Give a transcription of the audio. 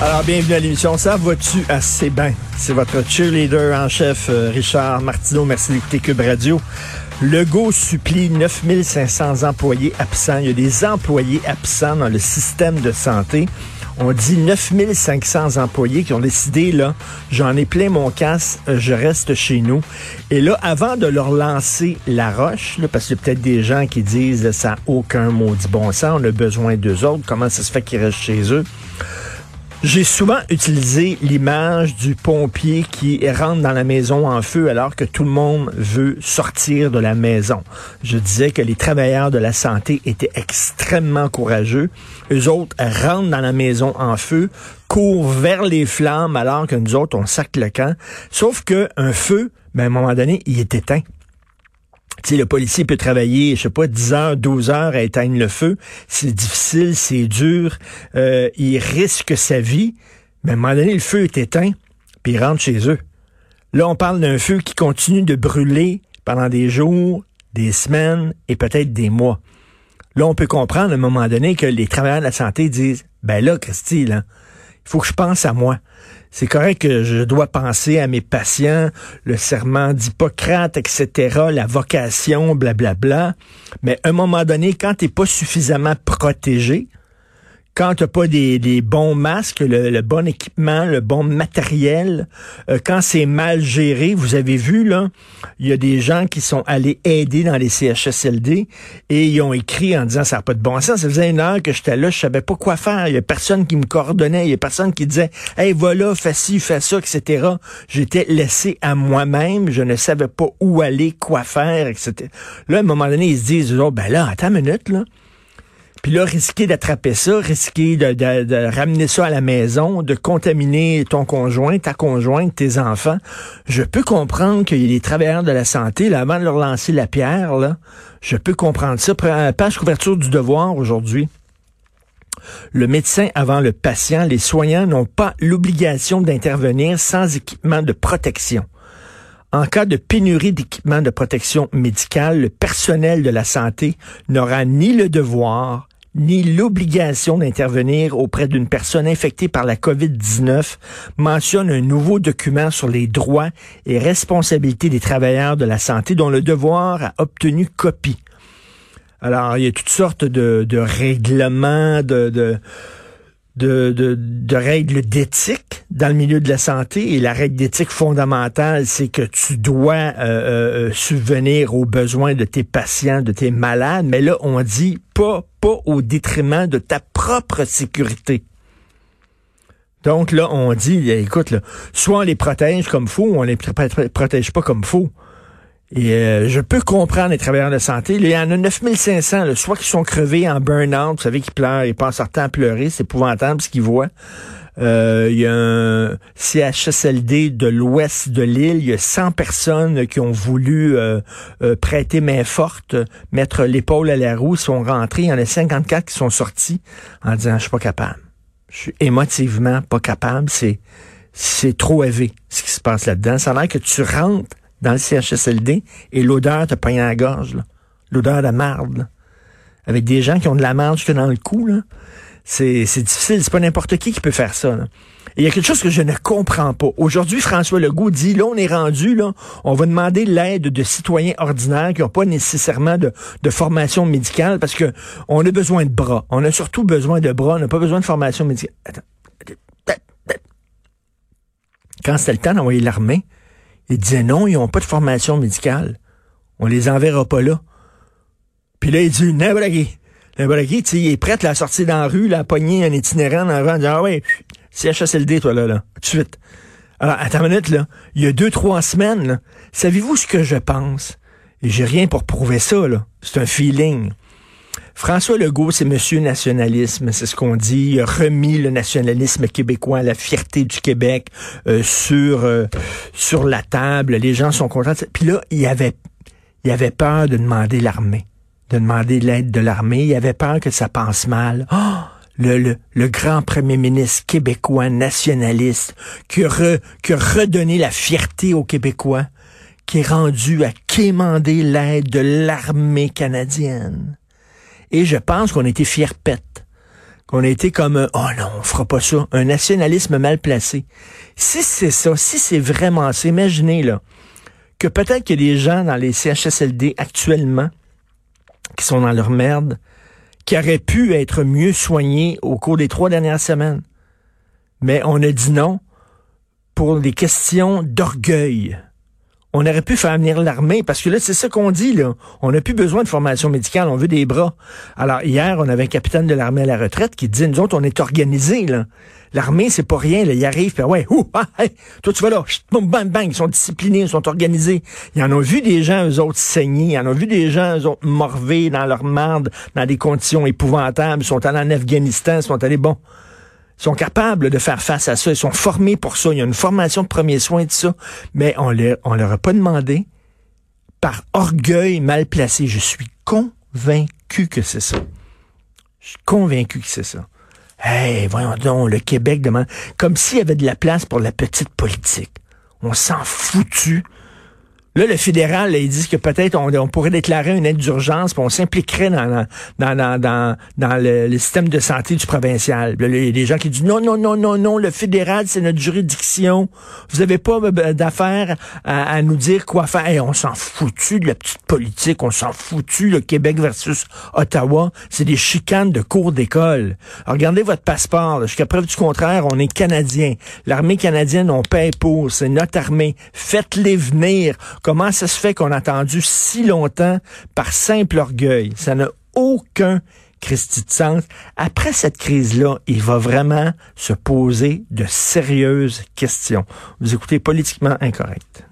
Alors, bienvenue à l'émission. Ça va-tu assez bien? C'est votre cheerleader en chef, euh, Richard Martineau. Merci d'écouter Cube Radio. Legault supplie 9500 employés absents. Il y a des employés absents dans le système de santé. On dit 9500 employés qui ont décidé, là, j'en ai plein mon casse, euh, je reste chez nous. Et là, avant de leur lancer la roche, parce qu'il y a peut-être des gens qui disent, ça n'a aucun maudit bon sens, on a besoin d'eux autres, comment ça se fait qu'ils restent chez eux? J'ai souvent utilisé l'image du pompier qui rentre dans la maison en feu alors que tout le monde veut sortir de la maison. Je disais que les travailleurs de la santé étaient extrêmement courageux. Eux autres rentrent dans la maison en feu, courent vers les flammes alors que nous autres, on sac le camp. Sauf que un feu, ben, à un moment donné, il est éteint. Tu le policier peut travailler, je sais pas, 10 heures, 12 heures à éteindre le feu. C'est difficile, c'est dur. Euh, il risque sa vie. Mais à un moment donné, le feu est éteint, puis il rentre chez eux. Là, on parle d'un feu qui continue de brûler pendant des jours, des semaines et peut-être des mois. Là, on peut comprendre à un moment donné que les travailleurs de la santé disent, ben là, Christy, là, il faut que je pense à moi. C'est correct que je dois penser à mes patients, le serment d'Hippocrate, etc., la vocation, blablabla. Bla, bla. Mais à un moment donné, quand tu n'es pas suffisamment protégé, quand tu pas des, bons masques, le, bon équipement, le bon matériel, euh, quand c'est mal géré, vous avez vu, là, il y a des gens qui sont allés aider dans les CHSLD et ils ont écrit en disant ça n'a pas de bon sens. Ça faisait une heure que j'étais là, je savais pas quoi faire. Il y a personne qui me coordonnait, il y a personne qui disait Hey, voilà, fais ci, fais ça, etc. J'étais laissé à moi-même, je ne savais pas où aller, quoi faire, etc. Là, à un moment donné, ils se disent, oh, ben là, attends une minute, là. Puis là, risquer d'attraper ça, risquer de, ramener ça à la maison, de contaminer ton conjoint, ta conjointe, tes enfants. Je peux comprendre qu'il y a des travailleurs de la santé, là, avant de leur lancer la pierre, là, je peux comprendre ça. Page couverture du devoir aujourd'hui. Le médecin avant le patient, les soignants n'ont pas l'obligation d'intervenir sans équipement de protection. En cas de pénurie d'équipement de protection médicale, le personnel de la santé n'aura ni le devoir ni l'obligation d'intervenir auprès d'une personne infectée par la COVID-19 mentionne un nouveau document sur les droits et responsabilités des travailleurs de la santé dont le devoir a obtenu copie. Alors, il y a toutes sortes de, règlements, de de, de, règles d'éthique dans le milieu de la santé. Et la règle d'éthique fondamentale, c'est que tu dois euh, euh, subvenir aux besoins de tes patients, de tes malades. Mais là, on dit pas, pas au détriment de ta propre sécurité. Donc là, on dit, écoute, là, soit on les protège comme faux, ou on les protège pas comme faux. Et euh, je peux comprendre les travailleurs de santé. il y en a 9500, là, soit qui sont crevés en burn-out, vous savez, qui pleurent, ils passent leur temps à pleurer, c'est épouvantable ce qu'ils voient. Euh, il y a un CHSLD de l'ouest de l'île. Il y a 100 personnes qui ont voulu euh, prêter main forte, mettre l'épaule à la roue, sont rentrés. Il y en a 54 qui sont sortis en disant, je suis pas capable. Je suis émotivement pas capable. C'est, c'est trop élevé, ce qui se passe là-dedans. Ça a l'air que tu rentres dans le CHSLD et l'odeur te pogne à la gorge, l'odeur de marde, avec des gens qui ont de la marde jusque dans le cou. Là. C'est, difficile, c'est pas n'importe qui qui peut faire ça. Et il y a quelque chose que je ne comprends pas. Aujourd'hui, François Legault dit, là, on est rendu, là, on va demander l'aide de citoyens ordinaires qui n'ont pas nécessairement de, de, formation médicale parce que on a besoin de bras. On a surtout besoin de bras, on n'a pas besoin de formation médicale. Attends. Quand c'était le temps d'envoyer l'armée, il disait non, ils n'ont pas de formation médicale. On les enverra pas là. Puis là, il dit, Nabragui. Nabragui, tu il est prêt à sortir dans la rue, la pogner un itinérant dans en disant, ah ouais, CHSLD, toi, là, là, tout de suite. Alors, attends une minute, là. Il y a deux, trois semaines, savez-vous ce que je pense? Et j'ai rien pour prouver ça, là. C'est un feeling. François Legault, c'est monsieur nationalisme, c'est ce qu'on dit. Il a remis le nationalisme québécois, la fierté du Québec euh, sur euh, sur la table. Les gens sont contents. Puis là, il avait il avait peur de demander l'armée, de demander l'aide de l'armée. Il avait peur que ça passe mal. Oh! Le, le, le, grand premier ministre québécois nationaliste qui a, qui a redonné la fierté aux Québécois, qui est rendu à quémander l'aide de l'armée canadienne. Et je pense qu'on a été fiers pète. Qu'on a été comme, oh non, on fera pas ça. Un nationalisme mal placé. Si c'est ça, si c'est vraiment ça, imaginez, là, que peut-être qu'il y a des gens dans les CHSLD actuellement qui sont dans leur merde, qui auraient pu être mieux soignés au cours des trois dernières semaines. Mais on a dit non pour des questions d'orgueil on aurait pu faire venir l'armée, parce que là, c'est ça qu'on dit, là. On n'a plus besoin de formation médicale, on veut des bras. Alors, hier, on avait un capitaine de l'armée à la retraite qui disait, nous autres, on est organisés, là. L'armée, c'est pas rien, là. Ils arrivent, puis ouais, ouh, ah, toi, tu vas là, bang, bang, ils sont disciplinés, ils sont organisés. Ils en ont vu des gens, eux autres, saigner. Ils en ont vu des gens, eux autres, morvés dans leur merde, dans des conditions épouvantables. Ils sont allés en Afghanistan, ils sont allés, bon sont capables de faire face à ça. Ils sont formés pour ça. Il y a une formation de premiers soins de ça. Mais on ne on leur a pas demandé par orgueil mal placé. Je suis convaincu que c'est ça. Je suis convaincu que c'est ça. Hey, voyons donc, le Québec demande, comme s'il y avait de la place pour la petite politique. On s'en foutu Là, le fédéral, là, disent que peut-être on, pourrait déclarer une aide d'urgence, puis on s'impliquerait dans, dans, dans, dans, dans le, système de santé du provincial. Là, il y a des gens qui disent non, non, non, non, non, le fédéral, c'est notre juridiction. Vous n'avez pas euh, d'affaires à, nous dire quoi faire. on s'en foutu de la petite politique, on s'en foutu, le Québec versus Ottawa. C'est des chicanes de cours d'école. Regardez votre passeport. Jusqu'à preuve du contraire, on est Canadien. L'armée canadienne, on paye pour. C'est notre armée. Faites-les venir Comment ça se fait qu'on a attendu si longtemps par simple orgueil? Ça n'a aucun Christy de sens. Après cette crise-là, il va vraiment se poser de sérieuses questions. Vous écoutez politiquement incorrect.